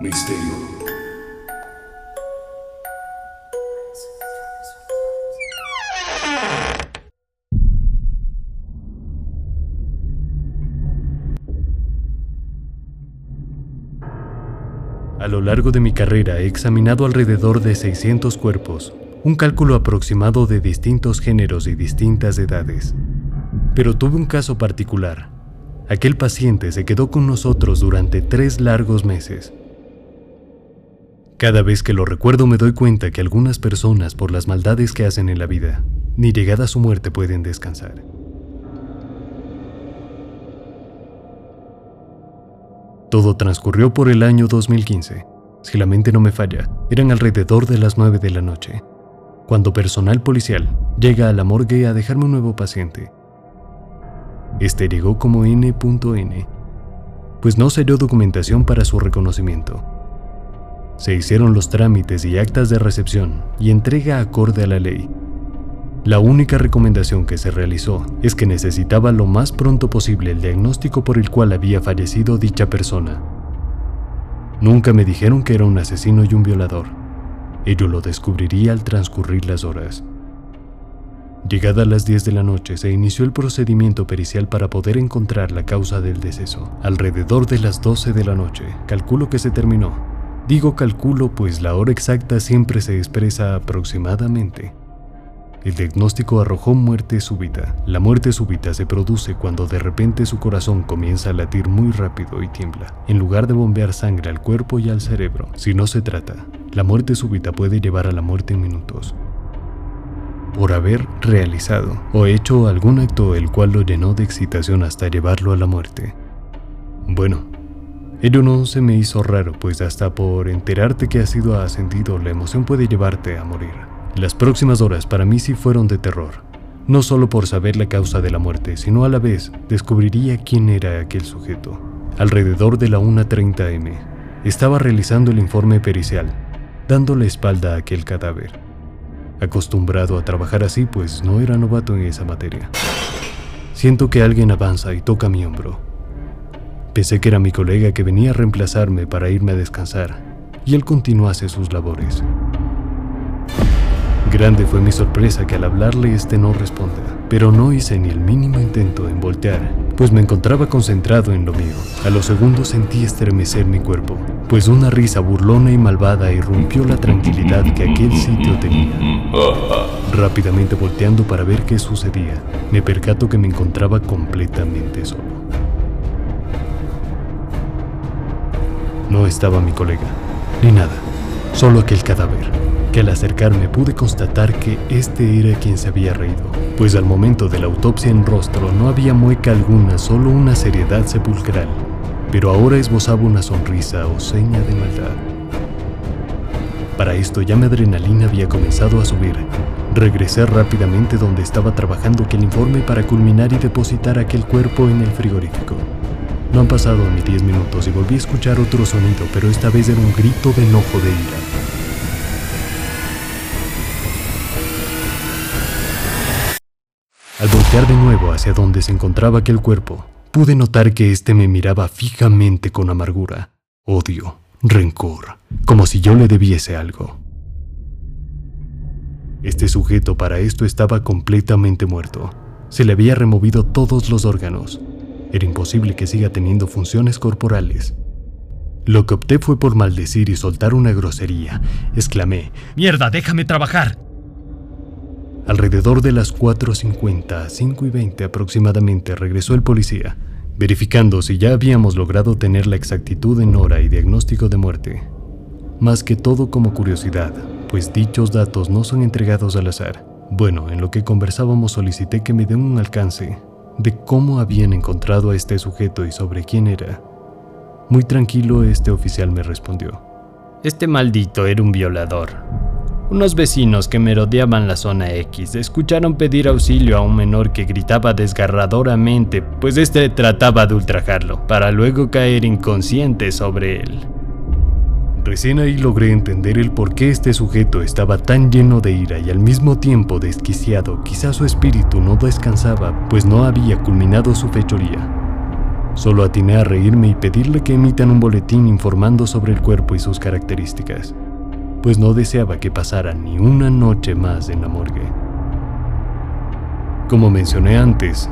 Misterio. A lo largo de mi carrera he examinado alrededor de 600 cuerpos, un cálculo aproximado de distintos géneros y distintas edades. Pero tuve un caso particular. Aquel paciente se quedó con nosotros durante tres largos meses. Cada vez que lo recuerdo me doy cuenta que algunas personas, por las maldades que hacen en la vida, ni llegada a su muerte pueden descansar. Todo transcurrió por el año 2015. Si la mente no me falla, eran alrededor de las 9 de la noche, cuando personal policial llega a la morgue a dejarme un nuevo paciente. Este llegó como N.N., pues no se dio documentación para su reconocimiento. Se hicieron los trámites y actas de recepción y entrega acorde a la ley. La única recomendación que se realizó es que necesitaba lo más pronto posible el diagnóstico por el cual había fallecido dicha persona. Nunca me dijeron que era un asesino y un violador. Ello lo descubriría al transcurrir las horas. Llegada a las 10 de la noche se inició el procedimiento pericial para poder encontrar la causa del deceso. Alrededor de las 12 de la noche, calculo que se terminó. Digo calculo pues la hora exacta siempre se expresa aproximadamente. El diagnóstico arrojó muerte súbita. La muerte súbita se produce cuando de repente su corazón comienza a latir muy rápido y tiembla, en lugar de bombear sangre al cuerpo y al cerebro. Si no se trata, la muerte súbita puede llevar a la muerte en minutos. Por haber realizado o hecho algún acto el cual lo llenó de excitación hasta llevarlo a la muerte. Bueno, ello no se me hizo raro, pues hasta por enterarte que has sido ascendido, la emoción puede llevarte a morir. Las próximas horas para mí sí fueron de terror, no solo por saber la causa de la muerte, sino a la vez descubriría quién era aquel sujeto. Alrededor de la 1.30 m, estaba realizando el informe pericial, dando la espalda a aquel cadáver. Acostumbrado a trabajar así, pues no era novato en esa materia. Siento que alguien avanza y toca mi hombro. Pensé que era mi colega que venía a reemplazarme para irme a descansar, y él continuase sus labores. Grande fue mi sorpresa que al hablarle este no responda, pero no hice ni el mínimo intento en voltear, pues me encontraba concentrado en lo mío. A los segundos sentí estremecer mi cuerpo, pues una risa burlona y malvada irrumpió la tranquilidad que aquel sitio tenía. Rápidamente volteando para ver qué sucedía, me percato que me encontraba completamente solo. No estaba mi colega, ni nada, solo aquel cadáver al acercarme pude constatar que este era quien se había reído, pues al momento de la autopsia en rostro no había mueca alguna, solo una seriedad sepulcral, pero ahora esbozaba una sonrisa o seña de maldad. Para esto ya mi adrenalina había comenzado a subir. Regresé rápidamente donde estaba trabajando aquel informe para culminar y depositar aquel cuerpo en el frigorífico. No han pasado ni 10 minutos y volví a escuchar otro sonido, pero esta vez era un grito de enojo de ira. Al de nuevo hacia donde se encontraba aquel cuerpo, pude notar que éste me miraba fijamente con amargura, odio, rencor, como si yo le debiese algo. Este sujeto para esto estaba completamente muerto. Se le había removido todos los órganos. Era imposible que siga teniendo funciones corporales. Lo que opté fue por maldecir y soltar una grosería. Exclamé, ¡Mierda, déjame trabajar! Alrededor de las 4.50, 5 y 20 aproximadamente regresó el policía, verificando si ya habíamos logrado tener la exactitud en hora y diagnóstico de muerte. Más que todo como curiosidad, pues dichos datos no son entregados al azar. Bueno, en lo que conversábamos solicité que me den un alcance de cómo habían encontrado a este sujeto y sobre quién era. Muy tranquilo este oficial me respondió. Este maldito era un violador. Unos vecinos que merodeaban la zona X escucharon pedir auxilio a un menor que gritaba desgarradoramente, pues este trataba de ultrajarlo, para luego caer inconsciente sobre él. Recién ahí logré entender el por qué este sujeto estaba tan lleno de ira y al mismo tiempo desquiciado. Quizá su espíritu no descansaba, pues no había culminado su fechoría. Solo atiné a reírme y pedirle que emitan un boletín informando sobre el cuerpo y sus características, pues no deseaba que pasara ni una noche más en la morgue. Como mencioné antes,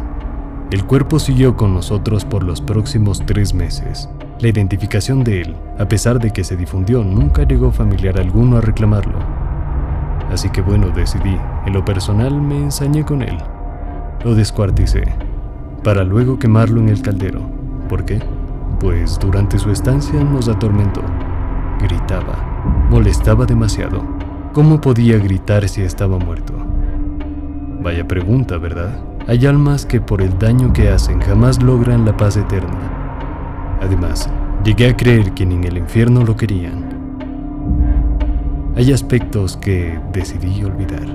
el cuerpo siguió con nosotros por los próximos tres meses. La identificación de él, a pesar de que se difundió, nunca llegó familiar alguno a reclamarlo. Así que bueno, decidí, en lo personal me ensañé con él. Lo descuarticé, para luego quemarlo en el caldero. ¿Por qué? Pues durante su estancia nos atormentó. Molestaba demasiado. ¿Cómo podía gritar si estaba muerto? Vaya pregunta, ¿verdad? Hay almas que por el daño que hacen jamás logran la paz eterna. Además, llegué a creer que ni en el infierno lo querían. Hay aspectos que decidí olvidar.